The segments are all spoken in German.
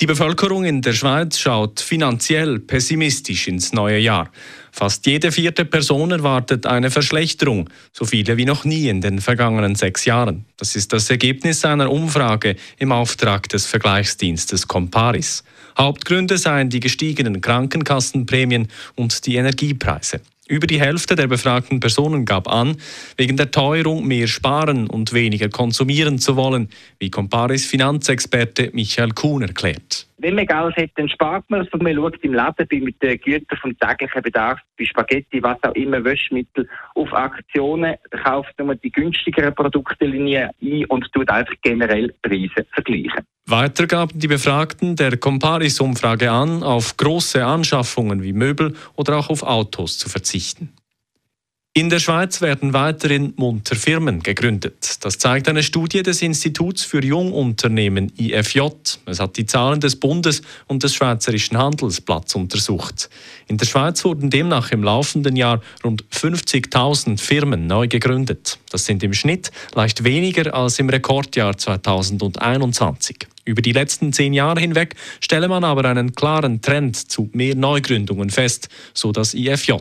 Die Bevölkerung in der Schweiz schaut finanziell pessimistisch ins neue Jahr. Fast jede vierte Person erwartet eine Verschlechterung, so viele wie noch nie in den vergangenen sechs Jahren. Das ist das Ergebnis einer Umfrage im Auftrag des Vergleichsdienstes Comparis. Hauptgründe seien die gestiegenen Krankenkassenprämien und die Energiepreise. Über die Hälfte der befragten Personen gab an, wegen der Teuerung mehr sparen und weniger konsumieren zu wollen, wie Comparis Finanzexperte Michael Kuhn erklärt. Wenn man Geld hat, dann spart man es. Man schaut im Laden bei mit den Gütern vom täglichen Bedarf, bei Spaghetti, was auch immer, Wäschmittel, auf Aktionen, kauft man die günstigeren Produktlinien ein und tut einfach generell Preise vergleichen. Weiter gaben die Befragten der Comparis-Umfrage an, auf große Anschaffungen wie Möbel oder auch auf Autos zu verzichten. In der Schweiz werden weiterhin munter Firmen gegründet. Das zeigt eine Studie des Instituts für Jungunternehmen IFJ. Es hat die Zahlen des Bundes und des Schweizerischen Handelsblatts untersucht. In der Schweiz wurden demnach im laufenden Jahr rund 50.000 Firmen neu gegründet. Das sind im Schnitt leicht weniger als im Rekordjahr 2021. Über die letzten zehn Jahre hinweg stelle man aber einen klaren Trend zu mehr Neugründungen fest, so das IFJ.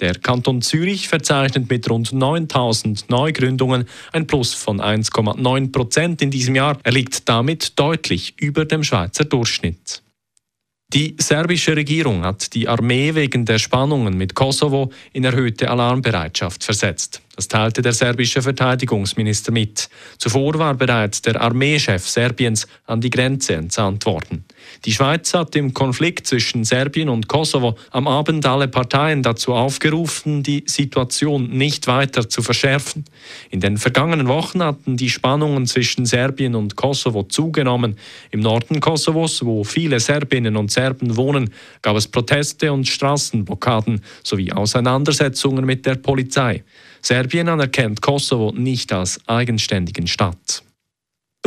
Der Kanton Zürich verzeichnet mit rund 9000 Neugründungen ein Plus von 1,9 Prozent in diesem Jahr. Er liegt damit deutlich über dem Schweizer Durchschnitt. Die serbische Regierung hat die Armee wegen der Spannungen mit Kosovo in erhöhte Alarmbereitschaft versetzt. Das teilte der serbische Verteidigungsminister mit. Zuvor war bereits der Armeechef Serbiens an die Grenze entsandt worden. Die Schweiz hat im Konflikt zwischen Serbien und Kosovo am Abend alle Parteien dazu aufgerufen, die Situation nicht weiter zu verschärfen. In den vergangenen Wochen hatten die Spannungen zwischen Serbien und Kosovo zugenommen. Im Norden Kosovos, wo viele Serbinnen und Serben wohnen, gab es Proteste und Straßenblockaden sowie Auseinandersetzungen mit der Polizei. Serbien anerkennt Kosovo nicht als eigenständigen Staat.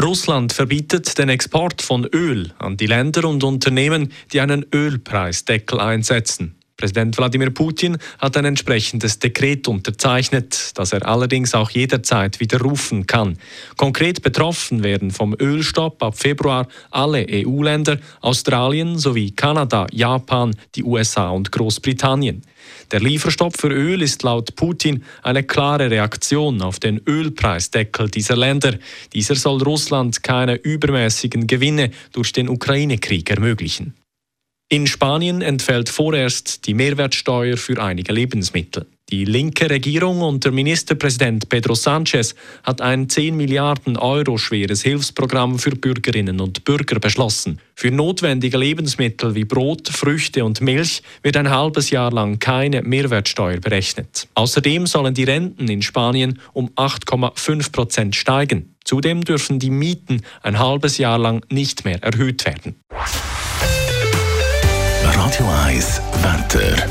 Russland verbietet den Export von Öl an die Länder und Unternehmen, die einen Ölpreisdeckel einsetzen. Präsident Wladimir Putin hat ein entsprechendes Dekret unterzeichnet, das er allerdings auch jederzeit widerrufen kann. Konkret betroffen werden vom Ölstopp ab Februar alle EU-Länder, Australien sowie Kanada, Japan, die USA und Großbritannien. Der Lieferstopp für Öl ist laut Putin eine klare Reaktion auf den Ölpreisdeckel dieser Länder. Dieser soll Russland keine übermäßigen Gewinne durch den Ukraine-Krieg ermöglichen. In Spanien entfällt vorerst die Mehrwertsteuer für einige Lebensmittel. Die linke Regierung unter Ministerpräsident Pedro Sánchez hat ein 10 Milliarden Euro schweres Hilfsprogramm für Bürgerinnen und Bürger beschlossen. Für notwendige Lebensmittel wie Brot, Früchte und Milch wird ein halbes Jahr lang keine Mehrwertsteuer berechnet. Außerdem sollen die Renten in Spanien um 8,5 Prozent steigen. Zudem dürfen die Mieten ein halbes Jahr lang nicht mehr erhöht werden. Radio 1 Wetter.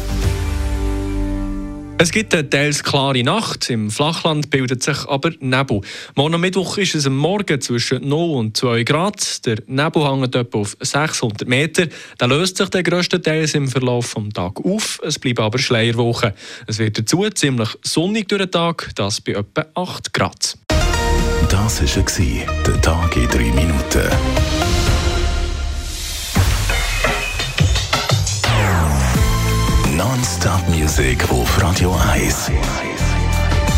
Es gibt eine teils klare Nacht. Im Flachland bildet sich aber Nebel. Morgen Mittwoch ist es am Morgen zwischen 0 und 2 Grad. Der Nebel hängt etwa auf 600 Meter. Der löst sich der grösstenteils im Verlauf des Tages auf. Es bleibt aber Schleierwoche. Es wird dazu ziemlich sonnig durch den Tag, das bei etwa 8 Grad. Das war der Tag in 3 Minuten. Non-Stop-Musik auf Radio 1.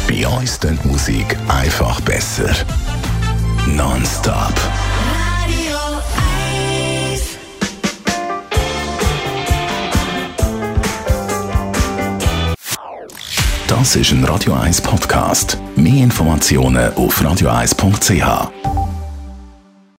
Bei uns klingt Musik einfach besser. Non-Stop. Radio 1. Das ist ein Radio 1 Podcast. Mehr Informationen auf radio1.ch.